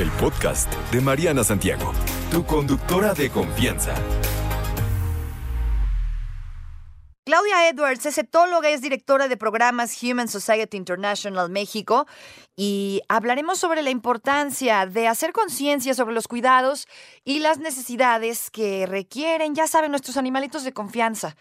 El podcast de Mariana Santiago, tu conductora de confianza. Claudia Edwards es etóloga, es directora de programas Human Society International México y hablaremos sobre la importancia de hacer conciencia sobre los cuidados y las necesidades que requieren, ya saben, nuestros animalitos de confianza.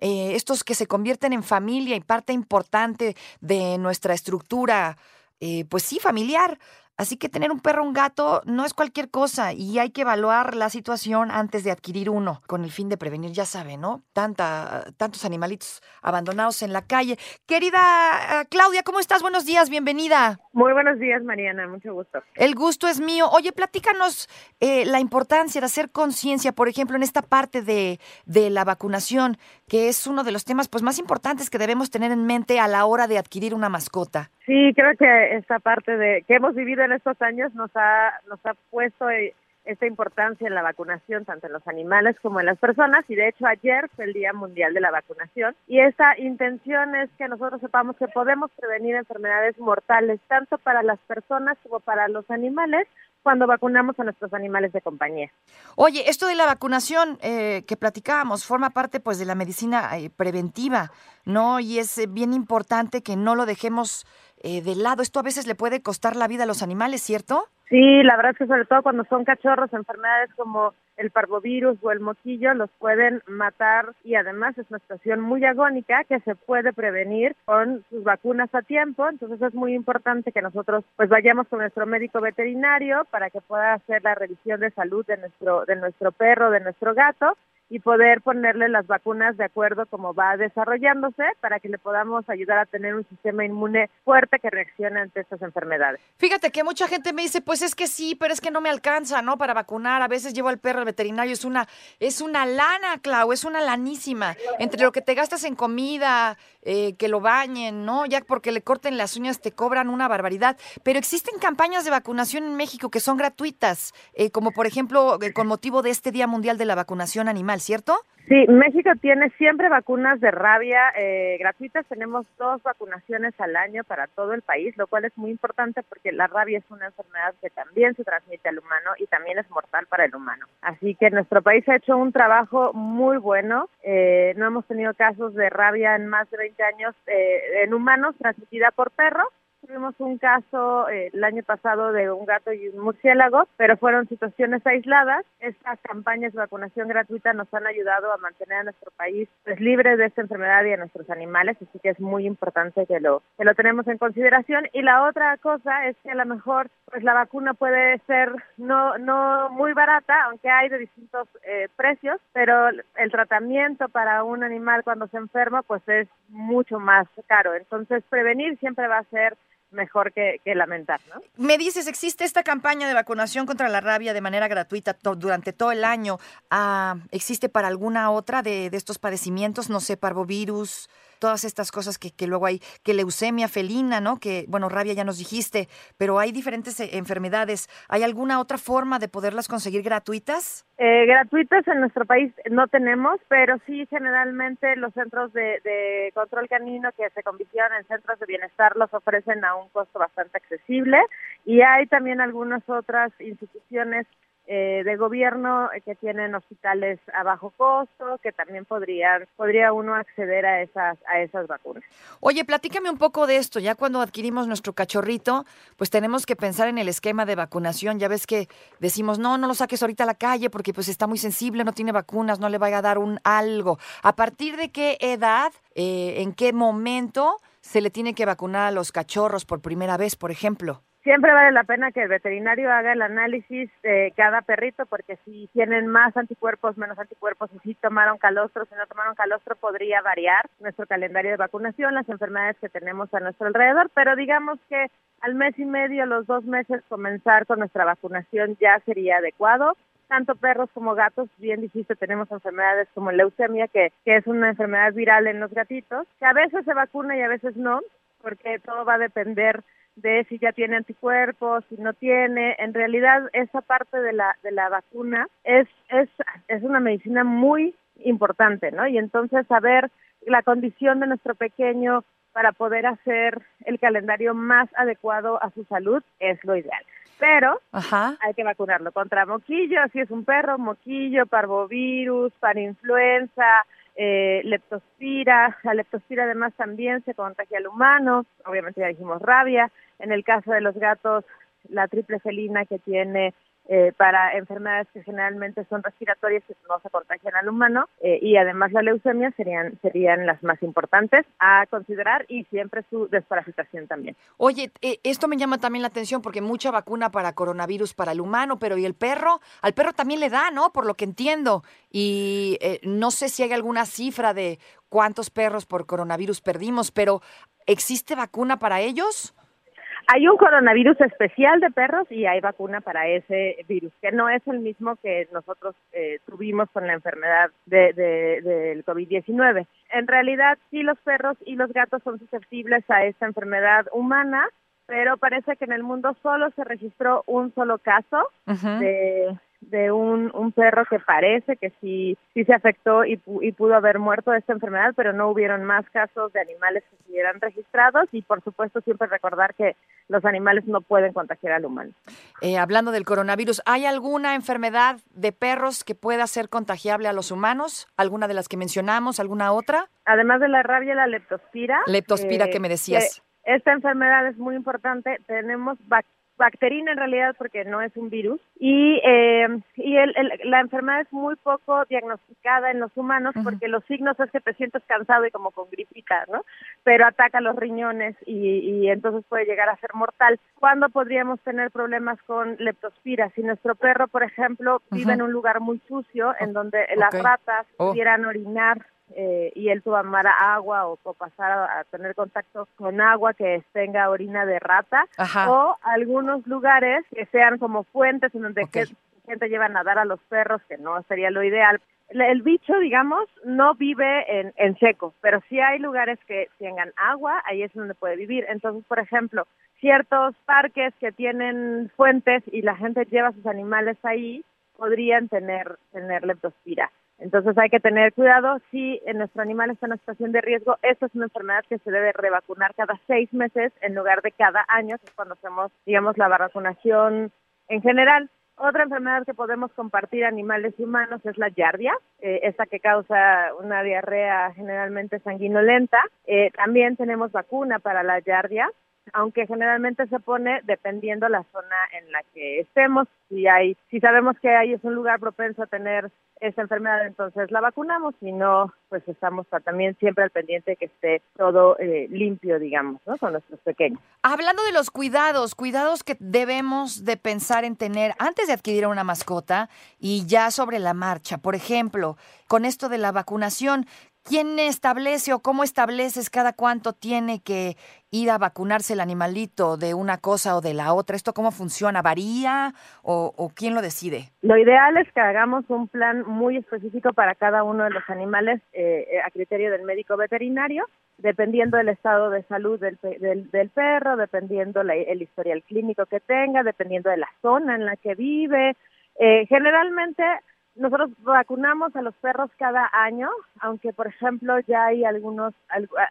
Eh, estos que se convierten en familia y parte importante de nuestra estructura, eh, pues sí, familiar. Así que tener un perro o un gato no es cualquier cosa y hay que evaluar la situación antes de adquirir uno, con el fin de prevenir, ya saben, ¿no? Tanta, tantos animalitos abandonados en la calle. Querida ah, Claudia, ¿cómo estás? Buenos días, bienvenida. Muy buenos días, Mariana, mucho gusto. El gusto es mío. Oye, platícanos eh, la importancia de hacer conciencia, por ejemplo, en esta parte de, de la vacunación, que es uno de los temas pues, más importantes que debemos tener en mente a la hora de adquirir una mascota. Sí, creo que esta parte de que hemos vivido en estos años nos ha nos ha puesto eh, esta importancia en la vacunación tanto en los animales como en las personas y de hecho ayer fue el Día Mundial de la Vacunación y esta intención es que nosotros sepamos que podemos prevenir enfermedades mortales tanto para las personas como para los animales cuando vacunamos a nuestros animales de compañía. Oye, esto de la vacunación eh, que platicábamos forma parte pues de la medicina eh, preventiva, ¿no? Y es eh, bien importante que no lo dejemos eh, de lado. Esto a veces le puede costar la vida a los animales, ¿cierto? Sí, la verdad es que sobre todo cuando son cachorros, enfermedades como el parvovirus o el moquillo los pueden matar y además es una situación muy agónica que se puede prevenir con sus vacunas a tiempo. Entonces es muy importante que nosotros pues vayamos con nuestro médico veterinario para que pueda hacer la revisión de salud de nuestro de nuestro perro, de nuestro gato y poder ponerle las vacunas de acuerdo como va desarrollándose para que le podamos ayudar a tener un sistema inmune fuerte que reaccione ante estas enfermedades. Fíjate que mucha gente me dice, pues es que sí, pero es que no me alcanza, ¿no? Para vacunar. A veces llevo al perro al veterinario, es una, es una lana, Clau, es una lanísima. Entre lo que te gastas en comida, eh, que lo bañen, ¿no? Ya porque le corten las uñas te cobran una barbaridad. Pero existen campañas de vacunación en México que son gratuitas, eh, como por ejemplo eh, con motivo de este Día Mundial de la Vacunación Animal, ¿cierto? Sí, México tiene siempre vacunas de rabia eh, gratuitas. Tenemos dos vacunaciones al año para todo el país, lo cual es muy importante porque la rabia es una enfermedad que también se transmite al humano y también es mortal para el humano. Así que nuestro país ha hecho un trabajo muy bueno. Eh, no hemos tenido casos de rabia en más de 20 años eh, en humanos transmitida por perros Tuvimos un caso eh, el año pasado de un gato y un murciélago, pero fueron situaciones aisladas. Estas campañas de vacunación gratuita nos han ayudado a mantener a nuestro país pues, libre de esta enfermedad y a nuestros animales, así que es muy importante que lo que lo tenemos en consideración. Y la otra cosa es que a lo mejor pues la vacuna puede ser no no muy barata, aunque hay de distintos eh, precios, pero el tratamiento para un animal cuando se enferma pues es mucho más caro. Entonces prevenir siempre va a ser mejor que, lamentar, ¿no? Me dices, existe esta campaña de vacunación contra la rabia de manera gratuita durante todo el año. Ah, ¿Existe para alguna otra de, de, estos padecimientos? No sé, parvovirus, todas estas cosas que, que, luego hay, que leucemia felina, ¿no? Que, bueno, rabia ya nos dijiste, pero hay diferentes eh, enfermedades. ¿Hay alguna otra forma de poderlas conseguir gratuitas? Eh, gratuitas en nuestro país no tenemos, pero sí generalmente los centros de, de control canino que se convirtieron en centros de bienestar los ofrecen a un costo bastante accesible y hay también algunas otras instituciones eh, de gobierno eh, que tienen hospitales a bajo costo, que también podrían, podría uno acceder a esas, a esas vacunas. Oye, platícame un poco de esto. Ya cuando adquirimos nuestro cachorrito, pues tenemos que pensar en el esquema de vacunación. Ya ves que decimos, no, no lo saques ahorita a la calle porque pues está muy sensible, no tiene vacunas, no le vaya a dar un algo. ¿A partir de qué edad, eh, en qué momento se le tiene que vacunar a los cachorros por primera vez, por ejemplo? Siempre vale la pena que el veterinario haga el análisis de cada perrito, porque si tienen más anticuerpos, menos anticuerpos, y si tomaron calostro, si no tomaron calostro, podría variar nuestro calendario de vacunación, las enfermedades que tenemos a nuestro alrededor, pero digamos que al mes y medio, los dos meses, comenzar con nuestra vacunación ya sería adecuado. Tanto perros como gatos, bien dijiste, tenemos enfermedades como leucemia, que, que es una enfermedad viral en los gatitos, que a veces se vacuna y a veces no, porque todo va a depender de si ya tiene anticuerpos, si no tiene. En realidad, esa parte de la, de la vacuna es, es, es una medicina muy importante, ¿no? Y entonces saber la condición de nuestro pequeño para poder hacer el calendario más adecuado a su salud es lo ideal. Pero hay que vacunarlo contra moquillo, si es un perro, moquillo, parvovirus, parinfluenza, eh, leptospira. La leptospira además también se contagia al humano, obviamente ya dijimos rabia. En el caso de los gatos, la triple felina que tiene eh, para enfermedades que generalmente son respiratorias que no se contagian al humano eh, y además la leucemia serían serían las más importantes a considerar y siempre su desparasitación también. Oye, eh, esto me llama también la atención porque mucha vacuna para coronavirus para el humano, pero ¿y el perro? Al perro también le da, ¿no? Por lo que entiendo. Y no sé si hay alguna cifra de cuántos perros por coronavirus perdimos, pero ¿existe vacuna para ellos? Hay un coronavirus especial de perros y hay vacuna para ese virus, que no es el mismo que nosotros eh, tuvimos con la enfermedad de, del COVID-19. En realidad, sí los perros y los gatos son susceptibles a esta enfermedad humana, pero parece que en el mundo solo se registró un solo caso de, de un, un perro que parece que sí, sí se afectó y, y pudo haber muerto de esta enfermedad, pero no hubieron más casos de animales que estuvieran registrados y por supuesto siempre recordar que los animales no pueden contagiar al humano. Eh, hablando del coronavirus, ¿hay alguna enfermedad de perros que pueda ser contagiable a los humanos? ¿Alguna de las que mencionamos? ¿Alguna otra? Además de la rabia, la leptospira. Leptospira eh, que me decías. esta enfermedad es muy importante. Tenemos bacterina en realidad porque no es un virus y eh, y el, la enfermedad es muy poco diagnosticada en los humanos porque los signos es que te sientes cansado y como con gripita, ¿no? Pero ataca los riñones y, y entonces puede llegar a ser mortal. ¿Cuándo podríamos tener problemas con leptospira? Si nuestro perro, por ejemplo, vive en un lugar muy sucio en donde las ratas oh. pudieran orinar eh, y él tomar agua o, pasar a, tener contacto con agua que tenga orina de rata o algunos lugares que sean como fuentes en donde gente lleva a nadar a los perros, que no sería lo ideal. El, bicho, digamos, no vive en, en seco, pero si hay lugares que tengan agua, ahí es donde puede vivir. Entonces, por ejemplo, ciertos parques que tienen fuentes y la gente lleva sus animales ahí, podrían tener, tener leptospira. Entonces hay que tener cuidado si nuestro animal está en una situación de riesgo. Esta es una enfermedad que se debe revacunar cada seis meses en lugar de cada año, es cuando hacemos, digamos, la vacunación en general. Otra enfermedad que podemos compartir animales y humanos es la yardia, eh, esa que causa una diarrea generalmente sanguinolenta. Eh, también tenemos vacuna para la yardia aunque generalmente se pone dependiendo la zona en la que estemos. Si hay, si sabemos que ahí es un lugar propenso a tener esa enfermedad, entonces la vacunamos. Si no, pues estamos también siempre al pendiente de que esté todo eh, limpio, digamos, ¿no? Con nuestros pequeños. Hablando de los cuidados, cuidados que debemos de pensar en tener antes de adquirir una mascota y ya sobre la marcha. Por ejemplo, con esto de la vacunación, ¿Quién establece o cómo estableces cada cuánto tiene que ir a vacunarse el animalito de una cosa o de la otra? ¿Esto cómo funciona? ¿Varía o, quién lo decide? Lo ideal es que hagamos un plan muy específico para cada uno de los animales eh, eh, a criterio del médico veterinario, dependiendo del estado de salud del, del, perro, dependiendo el historial clínico que tenga, dependiendo de la zona en la que vive. Eh, generalmente nosotros vacunamos a los perros cada año, aunque por ejemplo ya hay algunos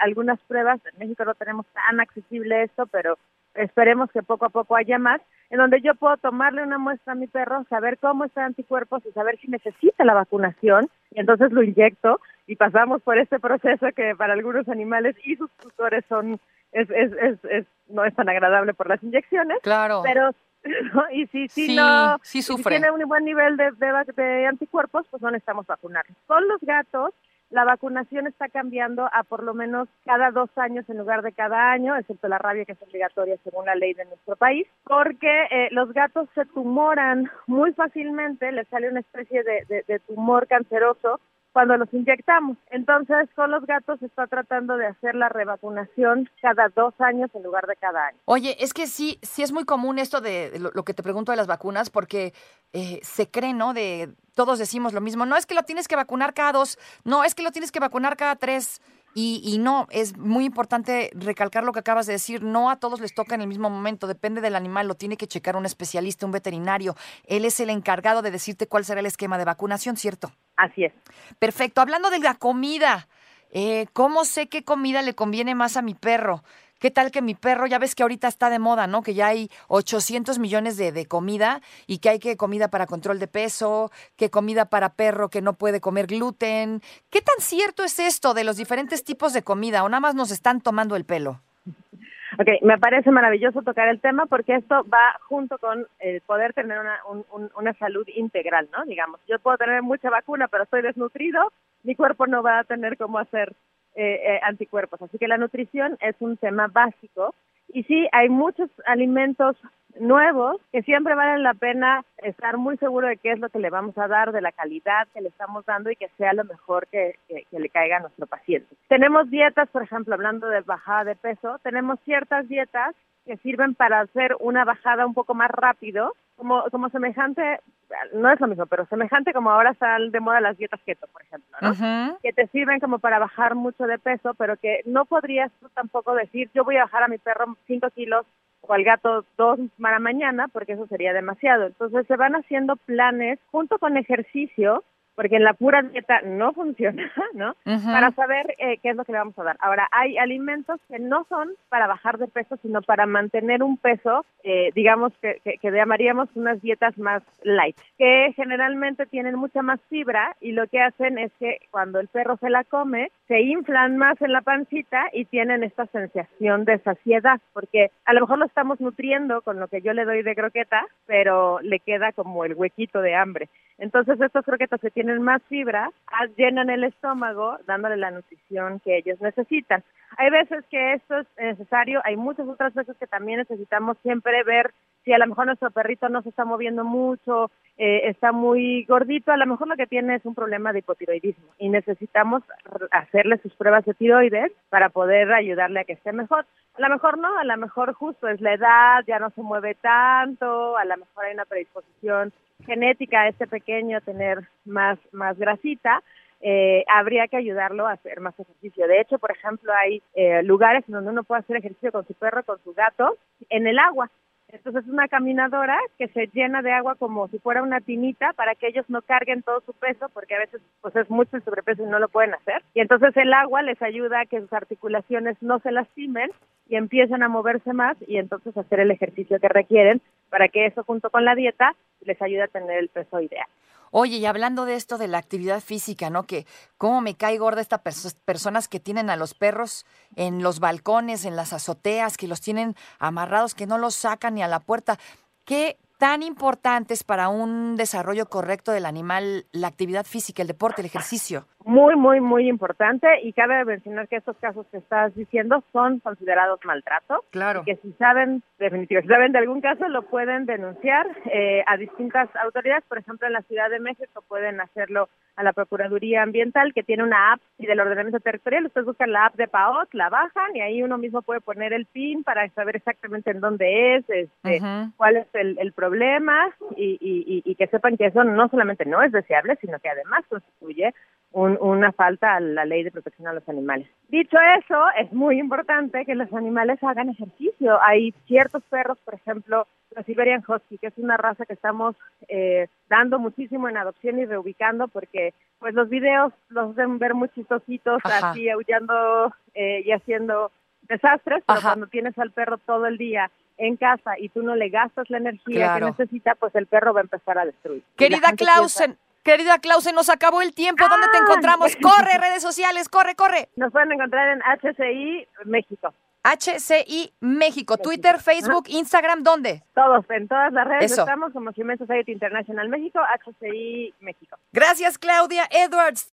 algunas pruebas, en México no tenemos tan accesible esto, pero esperemos que poco a poco haya más, en donde yo puedo tomarle una muestra a mi perro, saber cómo está anticuerpos y saber si necesita la vacunación, y entonces lo inyecto y pasamos por este proceso que para algunos animales y sus tutores son es, es, es, es no es tan agradable por las inyecciones, claro. pero y si, si no si tiene un buen nivel de, de, anticuerpos, pues no necesitamos vacunar. Con los gatos, la vacunación está cambiando a por lo menos cada dos años en lugar de cada año, excepto la rabia que es obligatoria según la ley de nuestro país, porque eh, los gatos se tumoran muy fácilmente, les sale una especie de, de tumor canceroso cuando los inyectamos. Entonces, con los gatos se está tratando de hacer la revacunación cada dos años en lugar de cada año. Oye, es que sí, sí es muy común esto de lo, que te pregunto de las vacunas, porque eh, se cree, ¿no? De todos decimos lo mismo. No es que lo tienes que vacunar cada dos, no es que lo tienes que vacunar cada tres. Y, y, no, es muy importante recalcar lo que acabas de decir, no a todos les toca en el mismo momento, depende del animal, lo tiene que checar un especialista, un veterinario. Él es el encargado de decirte cuál será el esquema de vacunación, ¿cierto? Así es. Perfecto. Hablando de la comida, eh, ¿cómo sé qué comida le conviene más a mi perro? ¿Qué tal que mi perro, ya ves que ahorita está de moda, ¿no? Que ya hay 800 millones de, de, comida y que hay que comida para control de peso, que comida para perro que no puede comer gluten. ¿Qué tan cierto es esto de los diferentes tipos de comida o nada más nos están tomando el pelo? Ok, me parece maravilloso tocar el tema porque esto va junto con el poder tener una, una salud integral, ¿no? Digamos, yo puedo tener mucha vacuna, pero estoy desnutrido, mi cuerpo no va a tener cómo hacer eh, eh, anticuerpos. Así que la nutrición es un tema básico. Y sí, hay muchos alimentos nuevos que siempre valen la pena estar muy seguro de qué es lo que le vamos a dar, de la calidad que le estamos dando y que sea lo mejor que, le caiga a nuestro paciente. Tenemos dietas, por ejemplo, hablando de bajada de peso, tenemos ciertas dietas que sirven para hacer una bajada un poco más rápido, como, como semejante, no es lo mismo, pero semejante como ahora están de moda las dietas keto, por ejemplo, ¿no? Que te sirven como para bajar mucho de peso, pero que no podrías tú tampoco decir, yo voy a bajar a mi perro 5 kilos o al gato dos para mañana, porque eso sería demasiado. Entonces se van haciendo planes junto con ejercicio porque en la pura dieta no funciona, ¿no? Para saber eh, qué es lo que le vamos a dar. Ahora, hay alimentos que no son para bajar de peso, sino para mantener un peso, eh, digamos que, que, que, llamaríamos unas dietas más light, que generalmente tienen mucha más fibra y lo que hacen es que cuando el perro se la come, se inflan más en la pancita y tienen esta sensación de saciedad, porque a lo mejor lo estamos nutriendo con lo que yo le doy de croqueta, pero le queda como el huequito de hambre. Entonces estos croquetas se tienen más fibra, llenan el estómago dándole la nutrición que ellos necesitan. Hay veces que esto es necesario, hay muchas otras veces que también necesitamos siempre ver si a lo mejor nuestro perrito no se está moviendo mucho, eh, está muy gordito, a lo mejor lo que tiene es un problema de hipotiroidismo y necesitamos hacerle sus pruebas de tiroides para poder ayudarle a que esté mejor. A lo mejor no, a lo mejor justo es la edad, ya no se mueve tanto, a lo mejor hay una predisposición genética a este pequeño tener más, más grasita, eh, habría que ayudarlo a hacer más ejercicio. De hecho, por ejemplo, hay eh, lugares donde uno puede hacer ejercicio con su perro, con su gato, en el agua. Entonces es una caminadora que se llena de agua como si fuera una tinita para que ellos no carguen todo su peso porque a veces pues es mucho el sobrepeso y no lo pueden hacer. Y entonces el agua les ayuda a que sus articulaciones no se lastimen y empiecen a moverse más y entonces hacer el ejercicio que requieren para que eso junto con la dieta les ayude a tener el peso ideal. Oye, y hablando de esto de la actividad física, ¿no? Que cómo me cae gorda estas personas que tienen a los perros en los balcones, en las azoteas, que los tienen amarrados, que no los sacan ni a la puerta. ¿Qué tan importante es para un desarrollo correcto del animal la actividad física, el deporte, el ejercicio? muy, muy, muy importante y cabe mencionar que estos casos que estás diciendo son considerados maltrato. Claro. Y que si saben, definitivamente, si saben de algún caso, lo pueden denunciar eh, a distintas autoridades. Por ejemplo, en la Ciudad de México pueden hacerlo a la Procuraduría Ambiental, que tiene una app y del ordenamiento territorial. Ustedes buscan la app de PAOT, la bajan y ahí uno mismo puede poner el PIN para saber exactamente en dónde es, este, cuál es el, el problema y, y, y que sepan que eso no solamente no es deseable, sino que además constituye una falta a la ley de protección a los animales. Dicho eso, es muy importante que los animales hagan ejercicio. Hay ciertos perros, por ejemplo, los Siberian Husky, que es una raza que estamos eh, dando muchísimo en adopción y reubicando porque pues los videos los deben ver muy chistositos, así aullando eh, y haciendo desastres, pero cuando tienes al perro todo el día en casa y tú no le gastas la energía que necesita, pues el perro va a empezar a destruir. Querida Clausen, Querida Clausen, nos acabó el tiempo. ¿Dónde te encontramos? Corre, redes sociales, corre, corre. Nos pueden encontrar en HCI México. HCI México, Twitter, Facebook, Instagram, ¿dónde? Todos, en todas las redes estamos como Human Society International México, HCI México. Gracias, Claudia Edwards.